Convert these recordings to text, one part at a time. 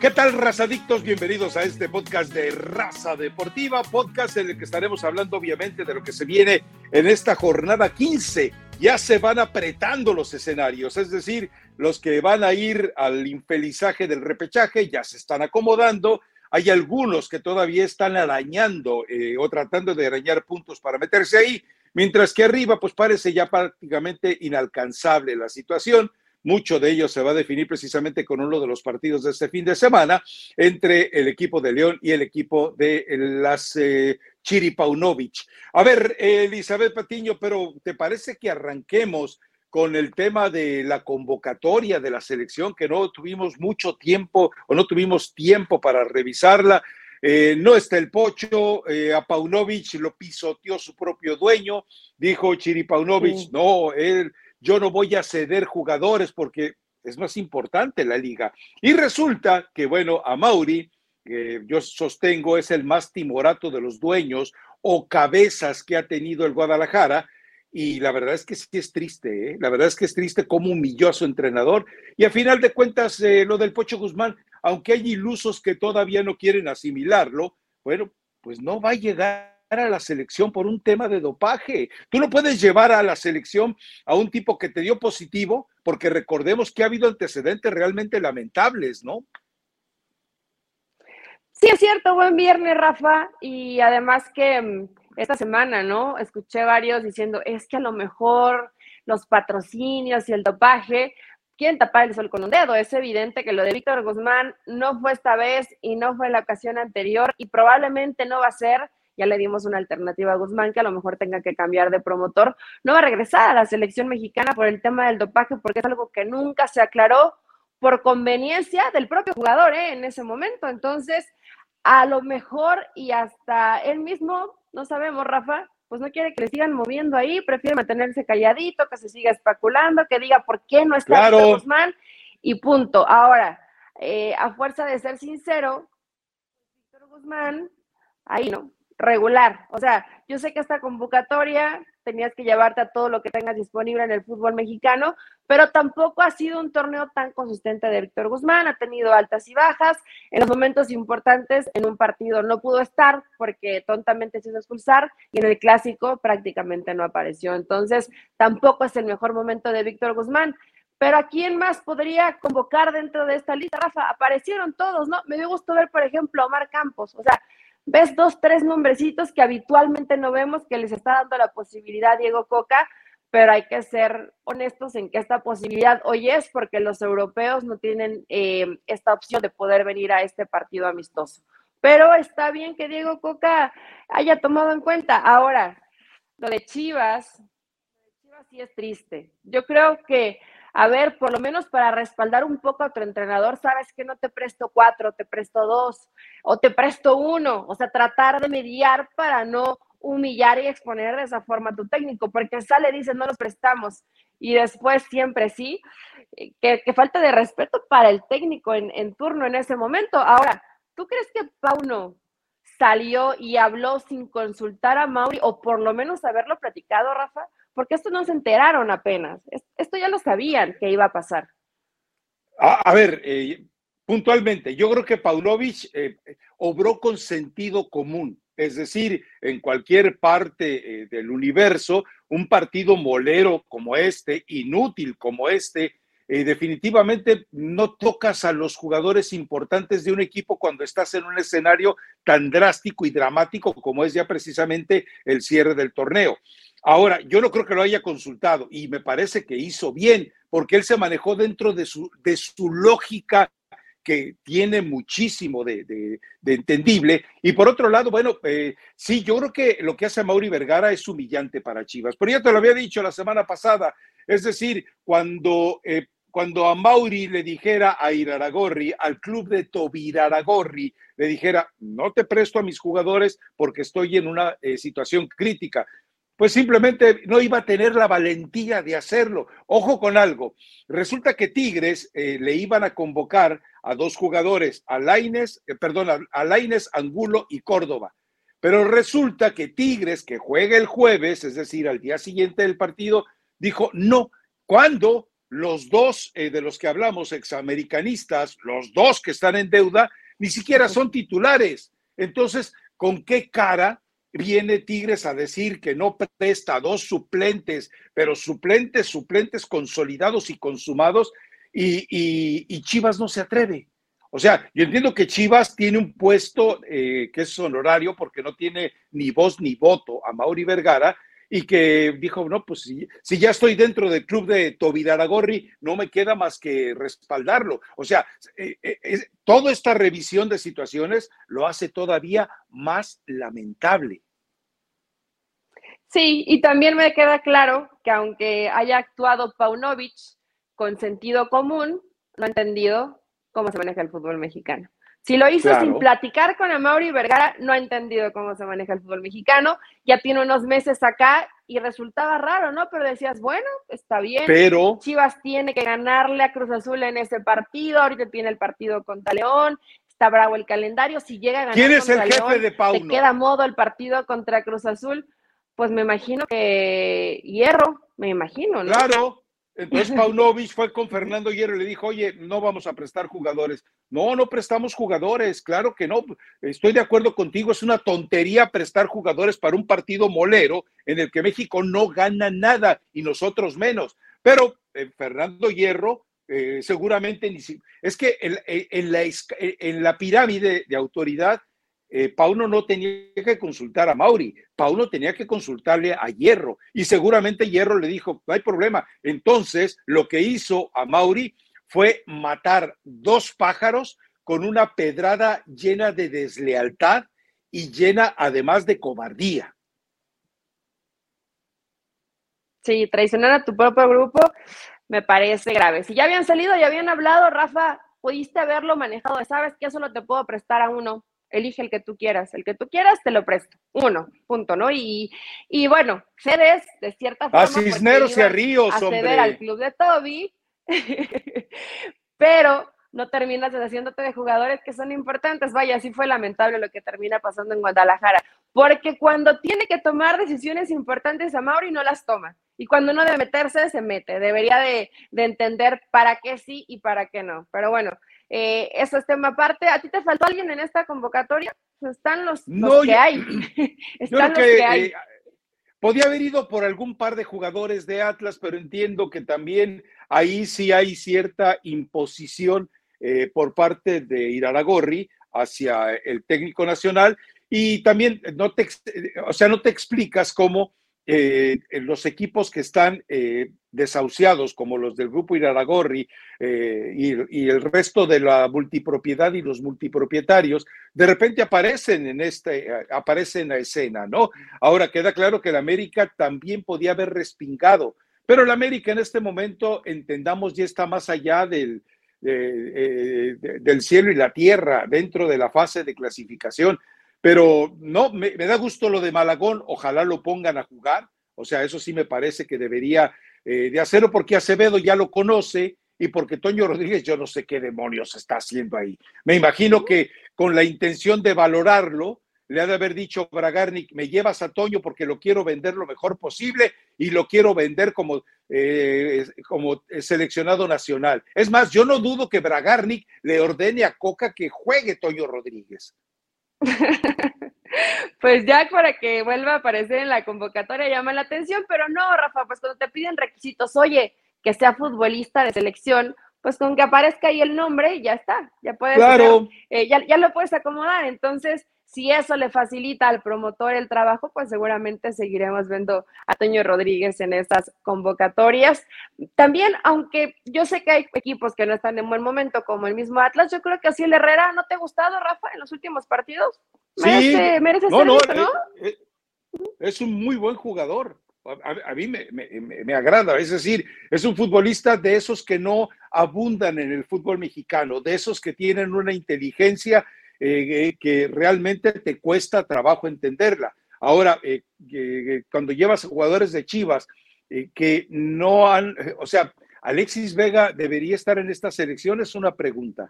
¿Qué tal, razadictos? Bienvenidos a este podcast de Raza Deportiva, podcast en el que estaremos hablando obviamente de lo que se viene en esta jornada 15. Ya se van apretando los escenarios, es decir, los que van a ir al infelizaje del repechaje ya se están acomodando. Hay algunos que todavía están arañando eh, o tratando de arañar puntos para meterse ahí, mientras que arriba pues parece ya prácticamente inalcanzable la situación. Mucho de ello se va a definir precisamente con uno de los partidos de este fin de semana entre el equipo de León y el equipo de las eh, Chiripaunovic. A ver, Elizabeth Patiño, pero ¿te parece que arranquemos con el tema de la convocatoria de la selección, que no tuvimos mucho tiempo o no tuvimos tiempo para revisarla? Eh, no está el pocho, eh, a Paunovic lo pisoteó su propio dueño, dijo Chiripaunovic, no, él yo no voy a ceder jugadores porque es más importante la liga. Y resulta que, bueno, a Mauri, yo sostengo, es el más timorato de los dueños o cabezas que ha tenido el Guadalajara. Y la verdad es que sí es triste, ¿eh? la verdad es que es triste cómo humilló a su entrenador. Y a final de cuentas, eh, lo del Pocho Guzmán, aunque hay ilusos que todavía no quieren asimilarlo, bueno, pues no va a llegar a la selección por un tema de dopaje. Tú no puedes llevar a la selección a un tipo que te dio positivo, porque recordemos que ha habido antecedentes realmente lamentables, ¿no? Sí, es cierto, buen viernes, Rafa, y además que mm, esta semana, ¿no? Escuché varios diciendo, es que a lo mejor los patrocinios y el dopaje quieren tapar el sol con un dedo. Es evidente que lo de Víctor Guzmán no fue esta vez y no fue la ocasión anterior y probablemente no va a ser ya le dimos una alternativa a Guzmán que a lo mejor tenga que cambiar de promotor, no va a regresar a la selección mexicana por el tema del dopaje porque es algo que nunca se aclaró por conveniencia del propio jugador ¿eh? en ese momento. Entonces, a lo mejor y hasta él mismo, no sabemos, Rafa, pues no quiere que le sigan moviendo ahí, prefiere mantenerse calladito, que se siga especulando, que diga por qué no está Guzmán y punto. Ahora, eh, a fuerza de ser sincero, Víctor Guzmán, ahí no, regular. O sea, yo sé que esta convocatoria tenías que llevarte a todo lo que tengas disponible en el fútbol mexicano, pero tampoco ha sido un torneo tan consistente de Víctor Guzmán, ha tenido altas y bajas, en los momentos importantes en un partido no pudo estar porque tontamente se hizo expulsar y en el clásico prácticamente no apareció, entonces tampoco es el mejor momento de Víctor Guzmán. Pero ¿a quién más podría convocar dentro de esta lista, Rafa? Aparecieron todos, ¿no? Me dio gusto ver, por ejemplo, a Omar Campos. O sea, ves dos, tres nombrecitos que habitualmente no vemos que les está dando la posibilidad Diego Coca, pero hay que ser honestos en que esta posibilidad hoy es porque los europeos no tienen eh, esta opción de poder venir a este partido amistoso. Pero está bien que Diego Coca haya tomado en cuenta. Ahora, lo de Chivas, lo de Chivas sí es triste. Yo creo que a ver, por lo menos para respaldar un poco a tu entrenador, sabes que no te presto cuatro, te presto dos o te presto uno, o sea, tratar de mediar para no humillar y exponer de esa forma a tu técnico, porque sale, dice, no los prestamos y después siempre sí, eh, que, falta de respeto para el técnico en, en turno en ese momento. Ahora, ¿tú crees que Pauno salió y habló sin consultar a Mauri o por lo menos haberlo platicado, Rafa? Porque esto no se enteraron apenas, esto ya lo sabían que iba a pasar. A, ver, eh, puntualmente, yo creo que Paunovic eh, obró con sentido común, es decir, en cualquier parte eh, del universo, un partido molero como este, inútil como este, definitivamente no tocas a los jugadores importantes de un equipo cuando estás en un escenario tan drástico y dramático como es ya precisamente el cierre del torneo. Ahora, yo no creo que lo haya consultado y me parece que hizo bien, porque él se manejó dentro de su, de su lógica que tiene muchísimo de, entendible. Y por otro lado, bueno, eh, sí, yo creo que lo que hace Mauri Vergara es humillante para Chivas, pero ya te lo había dicho la semana pasada, es decir, cuando, eh, cuando a Mauri le dijera a Iraragorri, al club de Tobiraragorri, le dijera, no te presto a mis jugadores porque estoy en una eh, situación crítica, pues simplemente no iba a tener la valentía de hacerlo. Ojo con algo, resulta que Tigres eh, le iban a convocar a dos jugadores, a eh, perdón, a Angulo y Córdoba. Pero resulta que Tigres, que juega el jueves, es decir, al día siguiente del partido, dijo, no, ¿cuándo? Los dos eh, de los que hablamos, examericanistas, los dos que están en deuda, ni siquiera son titulares. Entonces, ¿con qué cara viene Tigres a decir que no presta dos suplentes, pero suplentes, suplentes consolidados y consumados, y, Chivas no se atreve? O sea, yo entiendo que Chivas tiene un puesto eh, que es honorario porque no tiene ni voz ni voto a Mauri Vergara, y que dijo, no, pues si, si, ya estoy dentro del club de Tobidaragorri, no me queda más que respaldarlo. O sea, eh, eh, toda esta revisión de situaciones lo hace todavía más lamentable. Sí, y también me queda claro que aunque haya actuado Paunovic con sentido común, no ha entendido cómo se maneja el fútbol mexicano. Si lo hizo sin platicar con Amaury Vergara, no ha entendido cómo se maneja el fútbol mexicano. Ya tiene unos meses acá y resultaba raro, ¿no? Pero decías, bueno, está bien. Pero Chivas tiene que ganarle a Cruz Azul en ese partido. Ahorita tiene el partido contra León. Está bravo el calendario. Si llega a ganar ¿Quién es el jefe de Pauno? Te queda modo el partido contra Cruz Azul. Pues me imagino que Hierro, me imagino, ¿no? Claro, entonces Paunovic fue con Fernando Hierro y le dijo, oye, no vamos a prestar jugadores. No, no prestamos jugadores, claro que no. Estoy de acuerdo contigo, es una tontería prestar jugadores para un partido molero en el que México no gana nada y nosotros menos. Pero eh, Fernando Hierro eh, seguramente ni es que en, la, en la pirámide de autoridad eh, Pauno no tenía que consultar a Mauri, Pauno tenía que consultarle a Hierro y seguramente Hierro le dijo, no hay problema. Entonces, lo que hizo a Mauri fue matar dos pájaros con una pedrada llena de deslealtad y llena además de cobardía. Sí, traicionar a tu propio grupo me parece grave. Si ya habían salido, ya habían hablado, Rafa, pudiste haberlo manejado. Sabes que eso no te puedo prestar a uno elige el que tú quieras, el que tú quieras te lo presto, uno, punto, ¿no? Y, y bueno, cedes de cierta forma. A Cisneros y a Ríos, a ceder al club de Toby, pero no terminas deshaciéndote de jugadores que son importantes. Vaya, así fue lamentable lo que termina pasando en Guadalajara, porque cuando tiene que tomar decisiones importantes a Mauri no las toma. Y cuando no debe meterse, se mete. Debería de, de entender para qué sí y para qué no. Pero bueno, eh, eso es tema aparte. ¿A ti te faltó alguien en esta convocatoria? Están los, que hay. Están los que, hay. Eh, podía haber ido por algún par de jugadores de Atlas, pero entiendo que también ahí sí hay cierta imposición eh, por parte de Iraragorri hacia el técnico nacional y también no te, o sea, no te explicas cómo eh, los equipos que están eh, desahuciados, como los del grupo Iraragorri eh, y, el resto de la multipropiedad y los multipropietarios, de repente aparecen en este, aparecen a escena, ¿no? Ahora queda claro que la América también podía haber respingado, pero la América en este momento, entendamos, ya está más allá del, del cielo y la tierra dentro de la fase de clasificación. Pero no, me, da gusto lo de Malagón, ojalá lo pongan a jugar, o sea, eso sí me parece que debería eh, de hacerlo porque Acevedo ya lo conoce y porque Toño Rodríguez yo no sé qué demonios está haciendo ahí. Me imagino que con la intención de valorarlo, le ha de haber dicho Bragarnik, me llevas a Toño porque lo quiero vender lo mejor posible y lo quiero vender como, eh, como seleccionado nacional. Es más, yo no dudo que Bragarnik le ordene a Coca que juegue Toño Rodríguez. pues ya para que vuelva a aparecer en la convocatoria llama la atención, pero no, Rafa, pues cuando te piden requisitos, oye, que sea futbolista de selección, pues con que aparezca ahí el nombre, ya está, ya puedes, claro. Eh, ya, ya lo puedes acomodar. Entonces, si eso le facilita al promotor el trabajo, pues seguramente seguiremos viendo a Toño Rodríguez en estas convocatorias. También, aunque yo sé que hay equipos que no están en buen momento, como el mismo Atlas, yo creo que así el Herrera, ¿no te ha gustado, Rafa, en los últimos partidos? Merece, sí. merece no, ser no, ¿no? Eh, eh, es un muy buen jugador. A, mí me, me, me, agrada, es decir, es un futbolista de esos que no abundan en el fútbol mexicano, de esos que tienen una inteligencia eh, que realmente te cuesta trabajo entenderla. Ahora, eh, cuando llevas jugadores de Chivas eh, que no han, o sea, Alexis Vega debería estar en esta selección, es una pregunta.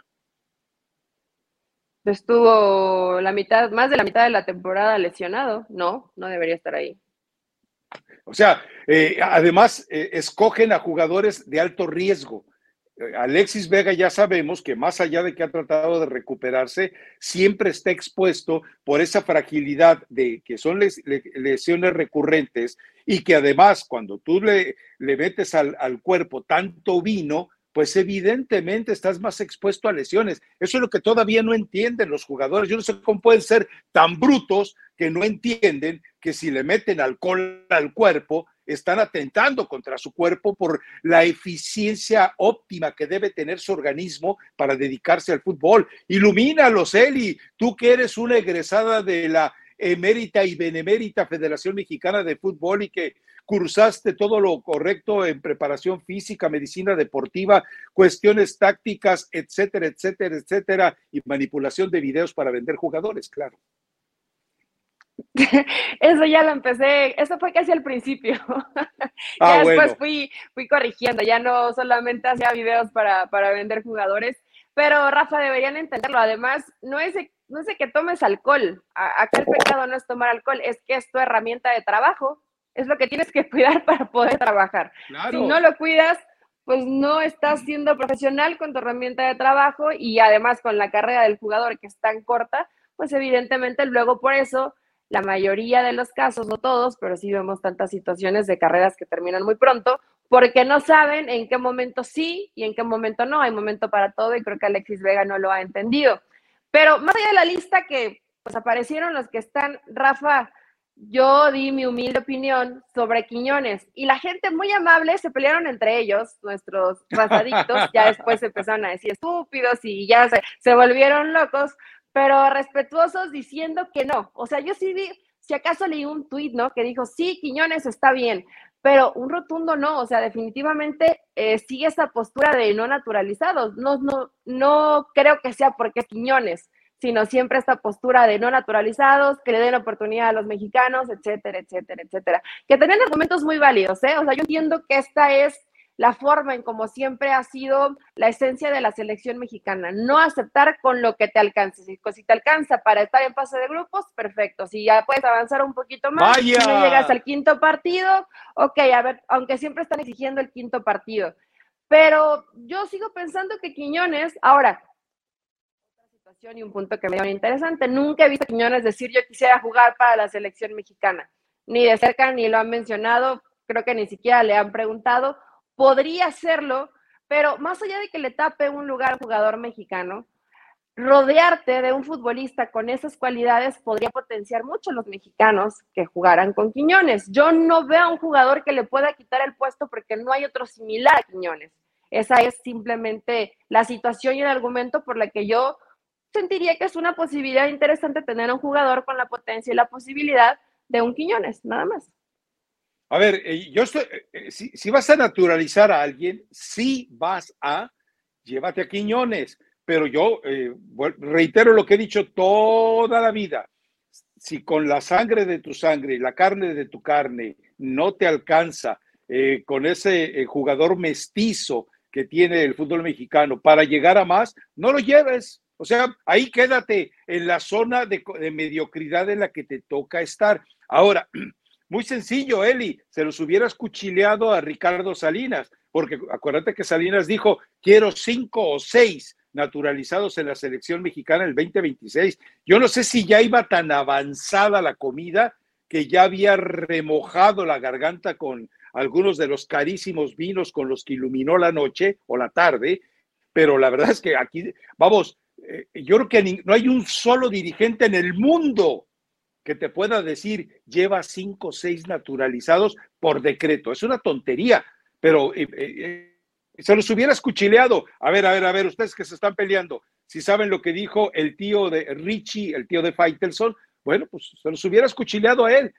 Estuvo la mitad, más de la mitad de la temporada lesionado. No, no debería estar ahí. O sea, eh, además eh, escogen a jugadores de alto riesgo. Alexis Vega ya sabemos que más allá de que ha tratado de recuperarse, siempre está expuesto por esa fragilidad de que son lesiones recurrentes y que además cuando tú le, le metes al, al cuerpo tanto vino, pues evidentemente estás más expuesto a lesiones. Eso es lo que todavía no entienden los jugadores. Yo no sé cómo pueden ser tan brutos que no entienden que si le meten alcohol al cuerpo, están atentando contra su cuerpo por la eficiencia óptima que debe tener su organismo para dedicarse al fútbol. Ilumínalos, Eli, tú que eres una egresada de la emérita y benemérita Federación Mexicana de Fútbol y que cursaste todo lo correcto en preparación física, medicina deportiva, cuestiones tácticas, etcétera, etcétera, etcétera, y manipulación de videos para vender jugadores, claro. Eso ya lo empecé, eso fue casi al principio. Ah, ya después fui, fui corrigiendo, ya no solamente hacía videos para, para vender jugadores, pero Rafa, deberían entenderlo. Además, no es, no es que tomes alcohol. Acá el pecado no es tomar alcohol, es que es tu herramienta de trabajo es lo que tienes que cuidar para poder trabajar. Si no lo cuidas, pues no estás siendo profesional con tu herramienta de trabajo y además con la carrera del jugador que es tan corta, pues evidentemente luego por eso la mayoría de los casos, no todos, pero sí vemos tantas situaciones de carreras que terminan muy pronto, porque no saben en qué momento sí y en qué momento no. Hay momento para todo y creo que Alexis Vega no lo ha entendido. Pero más allá de la lista que pues aparecieron los que están, Rafa, yo di mi humilde opinión sobre Quiñones y la gente muy amable se pelearon entre ellos, nuestros razadictos, ya después empezaron a decir estúpidos y ya se, se, volvieron locos, pero respetuosos diciendo que no. O sea, yo sí vi, si acaso leí un tuit, ¿no? Que dijo, sí, Quiñones está bien, pero un rotundo no, o sea, definitivamente eh, sigue esa postura de no naturalizados. No, no, no creo que sea porque es Quiñones sino siempre esta postura de no naturalizados, que le den oportunidad a los mexicanos, etcétera, etcétera, etcétera. Que tenían argumentos muy válidos, ¿eh? O sea, yo entiendo que esta es la forma en como siempre ha sido la esencia de la selección mexicana, no aceptar con lo que te alcance. Si, si te alcanza para estar en fase de grupos, perfecto. Si ya puedes avanzar un poquito más, si no llegas al quinto partido, ok, a ver, aunque siempre están exigiendo el quinto partido. Pero yo sigo pensando que Quiñones, ahora, y un punto que me dio interesante. Nunca he visto a Quiñones decir yo quisiera jugar para la selección mexicana. Ni de cerca ni lo han mencionado, creo que ni siquiera le han preguntado. Podría hacerlo, pero más allá de que le tape un lugar al jugador mexicano, rodearte de un futbolista con esas cualidades podría potenciar mucho a los mexicanos que jugaran con Quiñones. Yo no veo a un jugador que le pueda quitar el puesto porque no hay otro similar a Quiñones. Esa es simplemente la situación y el argumento por la que yo sentiría que es una posibilidad interesante tener un jugador con la potencia y la posibilidad de un Quiñones, nada más. A ver, eh, yo estoy, eh, eh, si, vas a naturalizar a alguien, sí vas a, llévate a Quiñones, pero yo reitero lo que he dicho toda la vida. Si con la sangre de tu sangre la carne de tu carne no te alcanza con ese jugador mestizo que tiene el fútbol mexicano para llegar a más, no lo lleves, o sea, ahí quédate en la zona de, mediocridad en la que te toca estar. Ahora, muy sencillo, Eli, se los hubieras cuchileado a Ricardo Salinas, porque acuérdate que Salinas dijo, quiero cinco o seis naturalizados en la selección mexicana el 2026. Yo no sé si ya iba tan avanzada la comida que ya había remojado la garganta con algunos de los carísimos vinos con los que iluminó la noche o la tarde, pero la verdad es que aquí, vamos, eh, yo creo que no hay un solo dirigente en el mundo que te pueda decir lleva cinco o seis naturalizados por decreto. Es una tontería, pero eh, eh, se los hubiera escuchileado. A ver, a ver, a ver, ustedes que se están peleando, si saben lo que dijo el tío de Richie, el tío de Faitelson, bueno, pues se los hubiera escuchileado a él.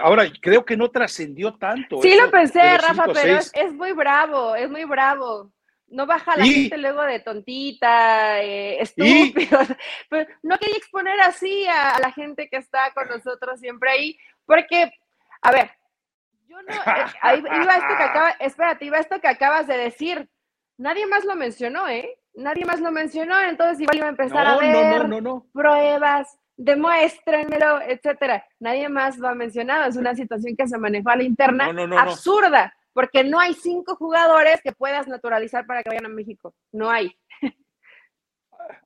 Ahora, creo que no trascendió tanto. Sí, lo pensé, Rafa, pero es muy bravo, es muy bravo no baja la gente luego de tontita, eh, estúpido. Pues, no quería exponer así a, la gente que está con nosotros siempre ahí, porque, a ver, yo no, eh, ahí iba esto que acaba, espérate, iba esto que acabas de decir. Nadie más lo mencionó, ¿eh? Nadie más lo mencionó, entonces igual iba a empezar a ver pruebas demuéstrenmelo, etcétera. Nadie más lo ha mencionado. Es una situación que se manejó a la interna absurda, porque no hay cinco jugadores que puedas naturalizar para que vayan a México. No hay.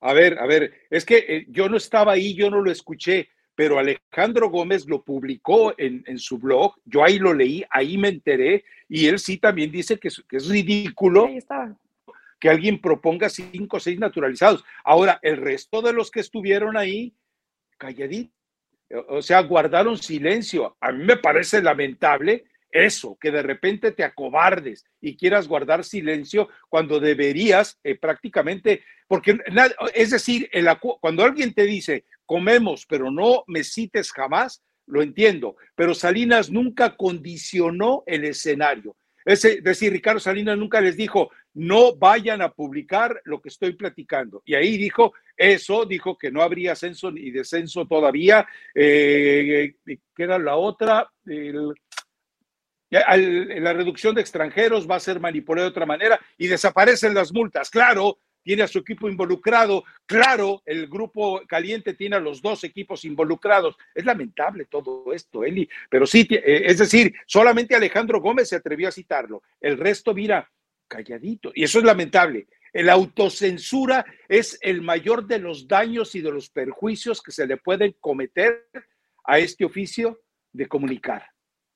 A ver, a ver, es que eh, yo no estaba ahí, yo no lo escuché, pero Alejandro Gómez lo publicó en, su blog, yo ahí lo leí, ahí me enteré, y él sí también dice que es, que es ridículo que alguien proponga cinco o seis naturalizados. Ahora, el resto de los que estuvieron ahí, calladito, o sea, guardaron silencio. A mí me parece lamentable eso, que de repente te acobardes y quieras guardar silencio cuando deberías eh, prácticamente, porque es decir, el, cuando alguien te dice, comemos, pero no me cites jamás, lo entiendo, pero Salinas nunca condicionó el escenario. Es decir, Ricardo Salinas nunca les dijo, no vayan a publicar lo que estoy platicando. Y ahí dijo eso, dijo que no habría ascenso ni descenso todavía. Eh, ¿Qué era la otra? La reducción de extranjeros va a ser manipulada de otra manera y desaparecen las multas. Claro, tiene a su equipo involucrado. Claro, el grupo caliente tiene a los dos equipos involucrados. Es lamentable todo esto, Eli, pero sí, eh, es decir, solamente Alejandro Gómez se atrevió a citarlo. El resto, mira, calladito. Y eso es lamentable. La autocensura es el mayor de los daños y de los perjuicios que se le pueden cometer a este oficio de comunicar.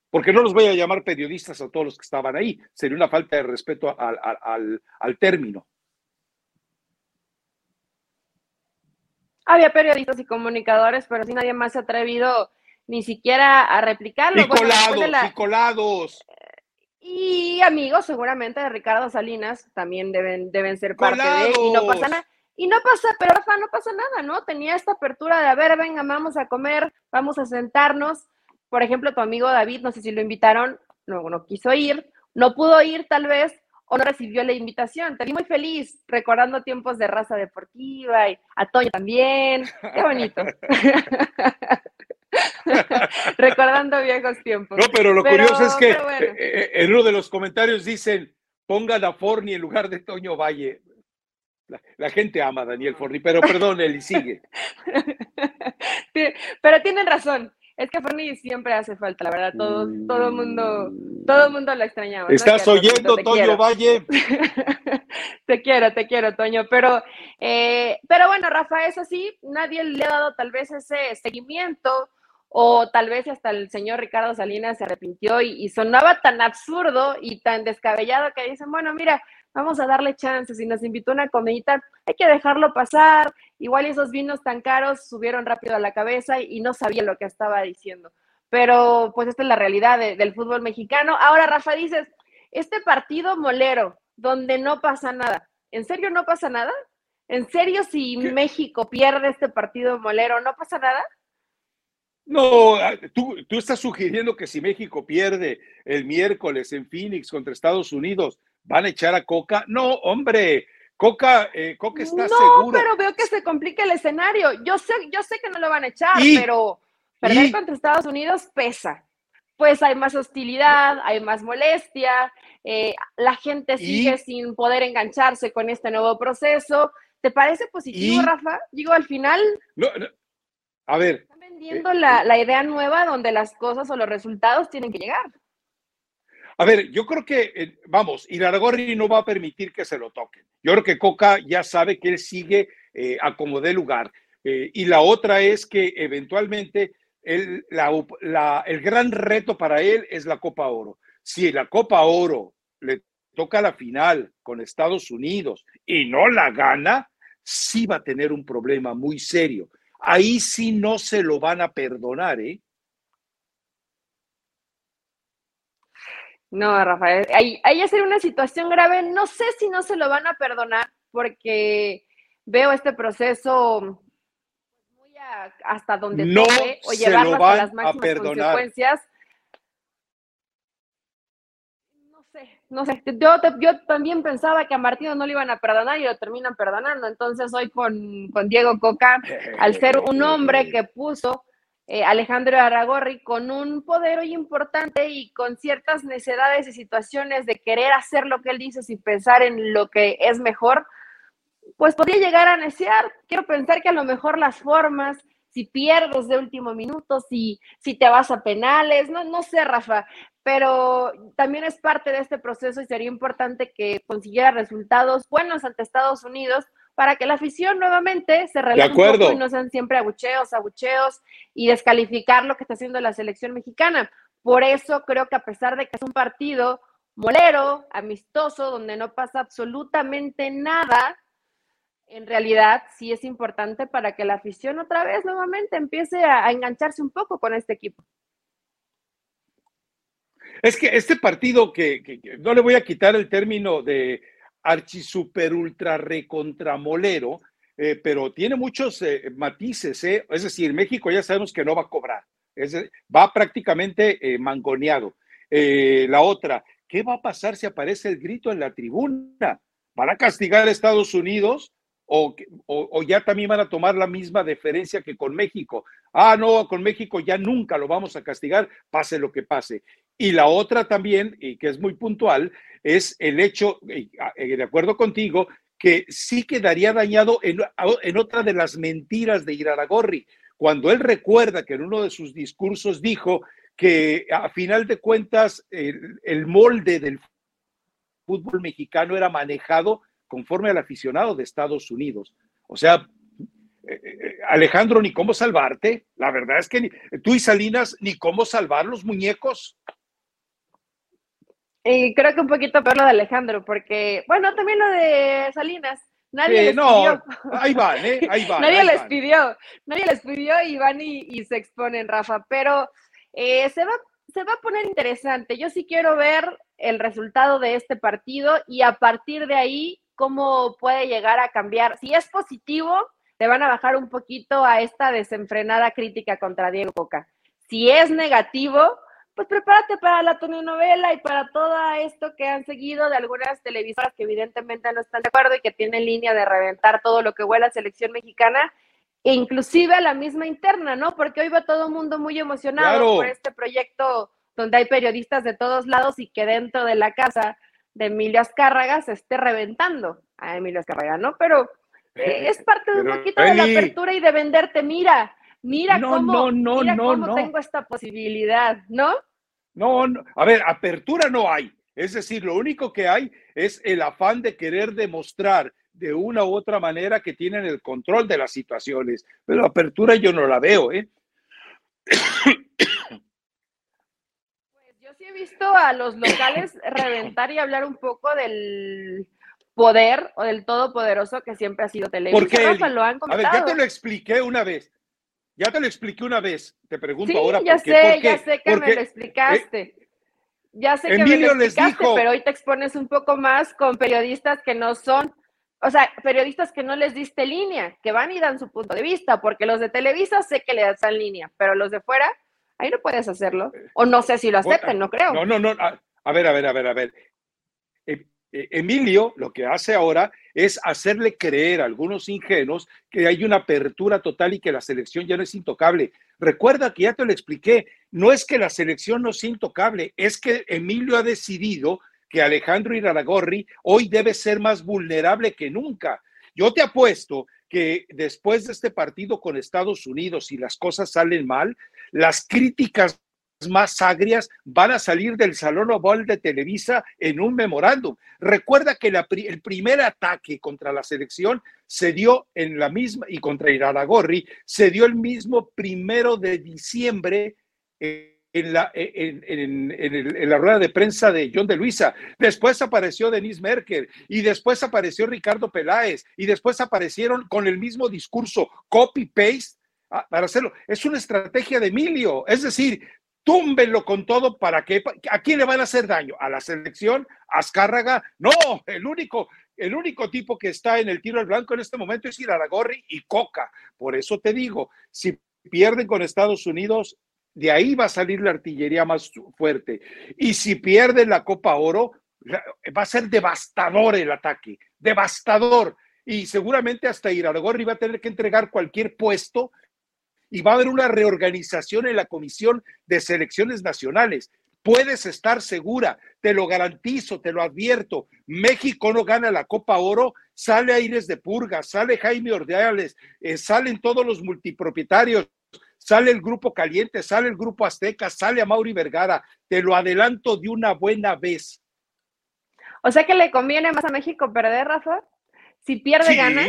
Porque no los voy a llamar periodistas a todos los que estaban ahí. Sería una falta de respeto al, al término. Había periodistas y comunicadores, pero sí nadie más se ha atrevido ni siquiera a replicarlo. Y colados, y colados. Y amigos, seguramente, de Ricardo Salinas también deben, deben ser parte de y no pasa nada. Y no pasa, pero Rafa, no pasa nada, ¿no? Tenía esta apertura de, a ver, venga, vamos a comer, vamos a sentarnos. Por ejemplo, tu amigo David, no sé si lo invitaron, no, no quiso ir, no pudo ir tal vez, o no recibió la invitación. Te vi muy feliz recordando tiempos de raza deportiva y a Toño también. Qué bonito. recordando viejos tiempos. No, pero lo curioso es que eh, eh, en uno de los comentarios dicen, pongan a Forni en lugar de Toño Valle. La, gente ama a Daniel Forni, pero perdón, él sigue. pero tienen razón. Es que Forni siempre hace falta, la verdad, todo, todo mundo, todo mundo lo extrañaba. ¿Estás oyendo, Toño Valle? te quiero, te quiero, Toño. Pero, eh, pero bueno, Rafa, es así, nadie le ha dado tal vez ese seguimiento, o tal vez hasta el señor Ricardo Salinas se arrepintió y, y sonaba tan absurdo y tan descabellado que dicen, bueno, mira, vamos a darle chance, si nos invitó una comidita, hay que dejarlo pasar, igual esos vinos tan caros subieron rápido a la cabeza y, no sabía lo que estaba diciendo. Pero pues esta es la realidad del fútbol mexicano. Ahora, Rafa, dices, este partido molero, donde no pasa nada, ¿en serio no pasa nada? ¿En serio si México pierde este partido molero, no pasa nada? No, ah, tú, tú, estás sugiriendo que si México pierde el miércoles en Phoenix contra Estados Unidos, van a echar a Coca. No, hombre, Coca, eh, Coca está seguro. No, pero veo que se complica el escenario. Yo sé, yo sé que no lo van a echar, pero perder contra Estados Unidos pesa. Pues hay más hostilidad, hay más molestia, eh, la gente sigue sin poder engancharse con este nuevo proceso. ¿Te parece positivo, Rafa? Digo, al final. No, A ver. Están vendiendo la, la idea nueva donde las cosas o los resultados tienen que llegar. A ver, yo creo que, eh, vamos, Iraragorri no va a permitir que se lo toquen. Yo creo que Coca ya sabe que él sigue eh, a como dé lugar. Eh, y la otra es que eventualmente el, el gran reto para él es la Copa Oro. Si la Copa Oro le toca la final con Estados Unidos y no la gana, sí va a tener un problema muy serio. Ahí sí no se lo van a perdonar, ¿eh? No, Rafael, ahí, ahí sería una situación grave. No sé si no se lo van a perdonar porque veo este proceso muy hasta donde no o llevarlo hasta las máximas consecuencias. No sé, no sé. Yo, yo también pensaba que a Martino no le iban a perdonar y lo terminan perdonando. Entonces hoy con, con Diego Coca, al ser un hombre que puso eh, Alejandro Aragorri con un poder hoy importante y con ciertas necesidades y situaciones de querer hacer lo que él dice sin pensar en lo que es mejor, pues podría llegar a necear. Quiero pensar que a lo mejor las formas si pierdes de último minuto, si, si te vas a penales, no, no sé, Rafa, pero también es parte de este proceso y sería importante que consiguiera resultados buenos ante Estados Unidos para que la afición nuevamente se relaje un poco y no sean siempre abucheos, abucheos y descalificar lo que está haciendo la selección mexicana. Por eso creo que a pesar de que es un partido molero, amistoso, donde no pasa absolutamente nada, en realidad sí es importante para que la afición otra vez nuevamente empiece a, engancharse un poco con este equipo. Es que este partido que, no le voy a quitar el término de archi super ultra recontramolero, eh, pero tiene muchos eh, matices, eh. es decir, México ya sabemos que no va a cobrar, va prácticamente mangoneado. la otra, ¿qué va a pasar si aparece el grito en la tribuna? ¿Van a castigar a Estados Unidos? O, o, ya también van a tomar la misma deferencia que con México. Ah, no, con México ya nunca lo vamos a castigar, pase lo que pase. Y la otra también, y que es muy puntual, es el hecho, de acuerdo contigo, que sí quedaría dañado en, otra de las mentiras de Iraragorri, cuando él recuerda que en uno de sus discursos dijo que a final de cuentas el, el molde del fútbol mexicano era manejado conforme al aficionado de Estados Unidos. O sea, eh, eh, Alejandro, ni cómo salvarte. La verdad es que tú y Salinas, ni cómo salvar los muñecos. Y creo que un poquito peor lo de Alejandro, porque, bueno, también lo de Salinas. Nadie les pidió. Ahí van, ¿eh? Ahí van. nadie les pidió, nadie les pidió y van y, se exponen, Rafa. Pero eh, se, va, se va a poner interesante. Yo sí quiero ver el resultado de este partido y a partir de ahí, cómo puede llegar a cambiar. Si es positivo, le van a bajar un poquito a esta desenfrenada crítica contra Diego Coca. Si es negativo, pues prepárate para la telenovela y para todo esto que han seguido de algunas televisoras que evidentemente no están de acuerdo y que tienen línea de reventar todo lo que huele a selección mexicana, e inclusive a la misma interna, ¿no? Porque hoy va todo el mundo muy emocionado por este proyecto donde hay periodistas de todos lados y que dentro de la casa de Emilio Azcárraga se esté reventando a Emilio Azcárraga, ¿no? Pero eh, es parte de un poquito de la apertura y de venderte, mira, mira cómo, mira cómo tengo esta posibilidad, ¿no? No, no, a ver, apertura no hay. Es decir, lo único que hay es el afán de querer demostrar de una u otra manera que tienen el control de las situaciones. Pero apertura yo no la veo, ¿eh? Pues yo sí he visto a los locales reventar y hablar un poco del poder o del todopoderoso que siempre ha sido Televisa. Porque lo han comentado. A ver, ya te lo expliqué una vez. Ya te lo expliqué una vez, te pregunto ahora. Ya sé, ya sé que me lo explicaste. Eh, ya sé que me lo explicaste, pero hoy te expones un poco más con periodistas que no son, o sea, periodistas que no les diste línea, que van y dan su punto de vista, porque los de Televisa sé que le dan línea, pero los de fuera, ahí no puedes hacerlo. O no sé si lo acepten, no creo. No, no, no. A, ver, a ver, a ver, a ver. Eh, eh, Emilio lo que hace ahora es hacerle creer a algunos ingenuos que hay una apertura total y que la selección ya no es intocable. Recuerda que ya te lo expliqué, no es que la selección no sea intocable, es que Emilio ha decidido que Alejandro Iraragorri hoy debe ser más vulnerable que nunca. Yo te apuesto que después de este partido con Estados Unidos, si las cosas salen mal, las críticas más agrias van a salir del Salón Oval de Televisa en un memorándum. Recuerda que el primer ataque contra la selección se dio en la misma, y contra Iraragorri, se dio el mismo primero de diciembre en la, en, la rueda de prensa de John de Luisa. Después apareció Denise Merkel y después apareció Ricardo Peláez y después aparecieron con el mismo discurso copy-paste ah, para hacerlo. Es una estrategia de Emilio. Es decir, túmbenlo con todo para que a quién le van a hacer daño a la selección Azcárraga no el único el único tipo que está en el tiro al blanco en este momento es Iraragorri y Coca. Por eso te digo si pierden con Estados Unidos de ahí va a salir la artillería más fuerte. Y si pierden la Copa Oro va a ser devastador el ataque devastador. Y seguramente hasta Iraragorri va a tener que entregar cualquier puesto y va a haber una reorganización en la Comisión de Selecciones Nacionales. Puedes estar segura, te lo garantizo, te lo advierto. México no gana la Copa Oro sale Aires de Purga, sale Jaime Ordeales, eh, salen todos los multipropietarios, sale el grupo Caliente, sale el grupo Azteca, sale a Mauri Vergara. Te lo adelanto de una buena vez. O sea que le conviene más a México perder, Rafa. Si pierde, gana.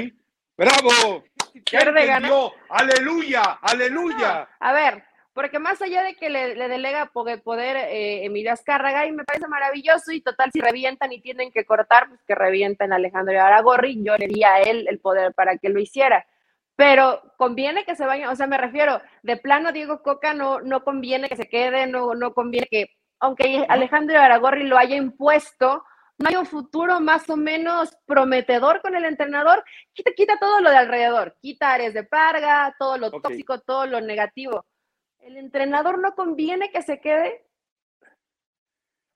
¡Bravo! Pierde, gana. ¡Aleluya! ¡Aleluya! a ver, porque más allá de que le, delega poder, eh, Emilio Azcárraga, y me parece maravilloso, y total, si revientan y tienen que cortar, pues que revienten a Alejandro Aragorri, yo le di a él el poder para que lo hiciera. Pero conviene que se vayan, o sea, me refiero, de plano Diego Coca no, no conviene que se quede, no, no conviene que, aunque Alejandro Aragorri lo haya impuesto, no hay un futuro más o menos prometedor con el entrenador, quita, quita todo lo de alrededor, quita áreas de Parga, todo lo tóxico, todo lo negativo. ¿El entrenador no conviene que se quede?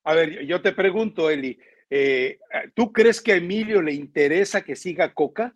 A ver, yo te pregunto, Eli, eh, ¿tú crees que a Emilio le interesa que siga Coca?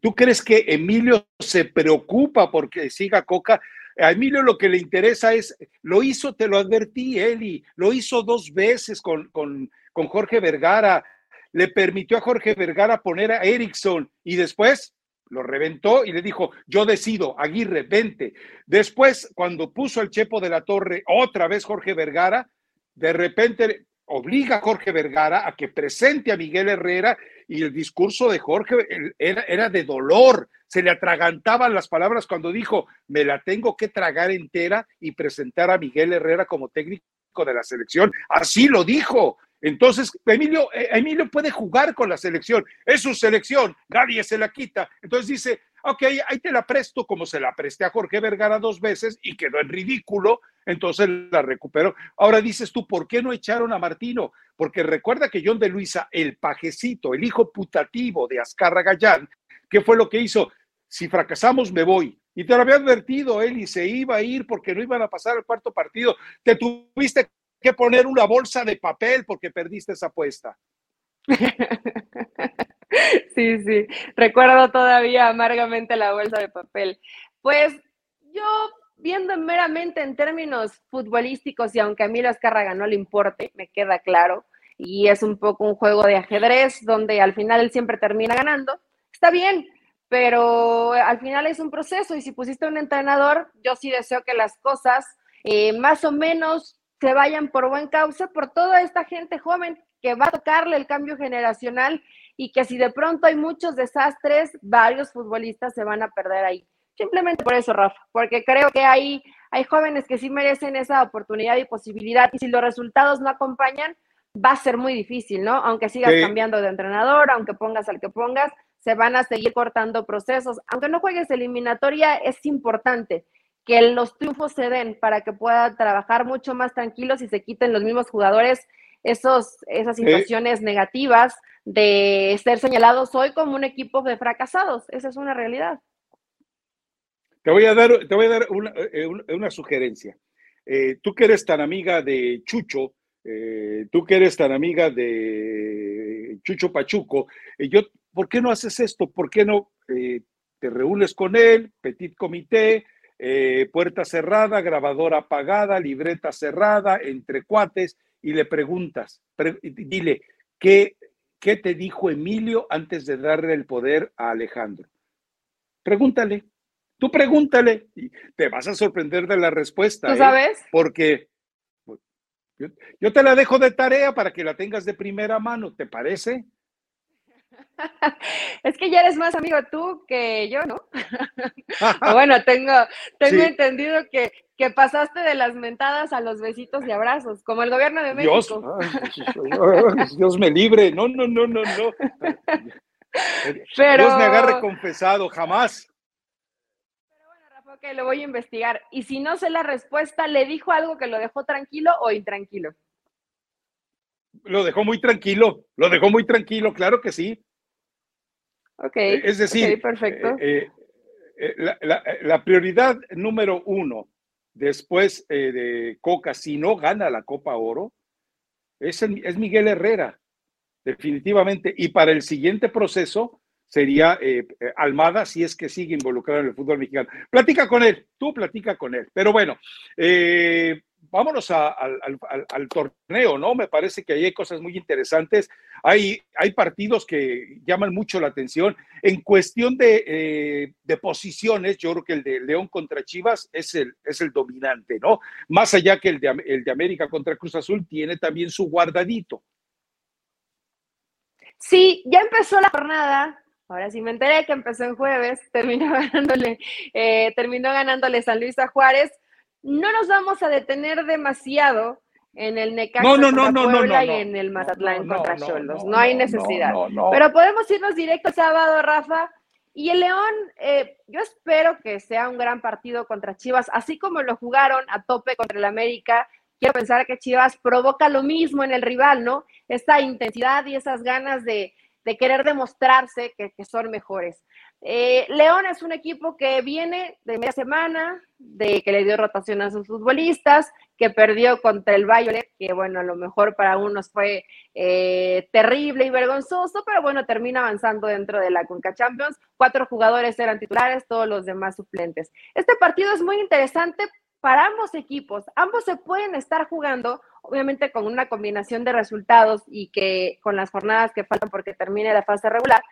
¿Tú crees que Emilio se preocupa porque siga Coca? A Emilio lo que le interesa es, lo hizo, te lo advertí, Eli, lo hizo dos veces con, con, con Jorge Vergara, le permitió a Jorge Vergara poner a Erickson y después lo reventó y le dijo, yo decido, Aguirre, vente. Después, cuando puso el Chepo de la Torre, otra vez Jorge Vergara, de repente obliga a Jorge Vergara a que presente a Miguel Herrera y el discurso de Jorge era, era, de dolor, se le atragantaban las palabras cuando dijo, me la tengo que tragar entera y presentar a Miguel Herrera como técnico de la selección. Así lo dijo. Entonces, Emilio, eh, Emilio puede jugar con la selección, es su selección, nadie se la quita. Entonces dice, ok, ahí te la presto como se la presté a Jorge Vergara dos veces y quedó en ridículo, entonces la recuperó. Ahora dices tú, ¿por qué no echaron a Martino? Porque recuerda que John de Luisa, el pajecito, el hijo putativo de Azcarra Gallán, ¿qué fue lo que hizo? Si fracasamos, me voy. Y te lo había advertido él y se iba a ir porque no iban a pasar al cuarto partido. Te tuviste que poner una bolsa de papel porque perdiste esa apuesta. Sí, sí, recuerdo todavía amargamente la bolsa de papel. Pues yo, viendo meramente en términos futbolísticos, y aunque a mí las Azcárraga no le importe, me queda claro, y es un poco un juego de ajedrez donde al final él siempre termina ganando, está bien, pero al final es un proceso y si pusiste un entrenador, yo sí deseo que las cosas eh, más o menos se vayan por buen causa, por toda esta gente joven que va a tocarle el cambio generacional y que si de pronto hay muchos desastres, varios futbolistas se van a perder ahí. Simplemente por eso, Rafa, porque creo que hay, hay jóvenes que sí merecen esa oportunidad y posibilidad y si los resultados no acompañan, va a ser muy difícil, ¿no? Aunque sigas cambiando de entrenador, aunque pongas al que pongas, se van a seguir cortando procesos. Aunque no juegues eliminatoria, es importante que los triunfos se den para que pueda trabajar mucho más tranquilos y se quiten los mismos jugadores esos, esas situaciones negativas de ser señalados hoy como un equipo de fracasados. Esa es una realidad. Te voy a dar, te voy a dar una, eh, una sugerencia. Eh, tú que eres tan amiga de Chucho, eh, tú que eres tan amiga de Chucho Pachuco, yo, ¿por qué no haces esto? ¿Por qué no te reúnes con él, petit comité, eh, puerta cerrada, grabadora apagada, libreta cerrada, entre cuates, y le preguntas, dile, ¿qué, ¿qué te dijo Emilio antes de darle el poder a Alejandro? Pregúntale, tú pregúntale, y te vas a sorprender de la respuesta. ¿Tú ¿eh? sabes? Porque yo, yo te la dejo de tarea para que la tengas de primera mano, ¿te parece? Es que ya eres más amigo tú que yo, ¿no? bueno, tengo, tengo entendido que, que, pasaste de las mentadas a los besitos y abrazos, como el gobierno de México. Dios, me libre, no, no, no, no, no. Pero... Dios me agarre confesado, jamás. Pero bueno, Rafa, que lo voy a investigar. Y si no sé la respuesta, ¿le dijo algo que lo dejó tranquilo o intranquilo? Lo dejó muy tranquilo, lo dejó muy tranquilo, claro que sí. Ok. Eh, es decir, perfecto. Eh, eh, la, prioridad número uno después de Coca, si no gana la Copa Oro, es, es Miguel Herrera, definitivamente. Y para el siguiente proceso sería Almada, si es que sigue involucrado en el fútbol mexicano. Platica con él, tú platica con él. Pero bueno, vámonos al, torneo, ¿no? Me parece que ahí hay cosas muy interesantes. Hay, partidos que llaman mucho la atención. En cuestión de, eh, de, posiciones, yo creo que el de León contra Chivas es el, es el dominante, ¿no? Más allá que el de, el de América contra Cruz Azul, tiene también su guardadito. Sí, ya empezó la jornada. Ahora sí me enteré que empezó en jueves, terminó ganándole, eh, terminó ganándole San Luis a Juárez no nos vamos a detener demasiado en el Necaxa no, Puebla y en el Mazatlán contra Cholos. No, hay necesidad. Pero podemos irnos directo el sábado, Rafa. Y el León, eh, yo espero que sea un gran partido contra Chivas, así como lo jugaron a tope contra el América. Quiero pensar que Chivas provoca lo mismo en el rival, ¿no? Esta intensidad y esas ganas de, querer demostrarse que, que son mejores. Eh, León es un equipo que viene de media semana, de que le dio rotación a sus futbolistas, que perdió contra el Violet, que bueno, a lo mejor para unos fue eh, terrible y vergonzoso, pero bueno, termina avanzando dentro de la Conca Champions. Cuatro jugadores eran titulares, todos los demás suplentes. Este partido es muy interesante para ambos equipos. Ambos se pueden estar jugando, obviamente con una combinación de resultados y que con las jornadas que faltan porque termine la fase regular,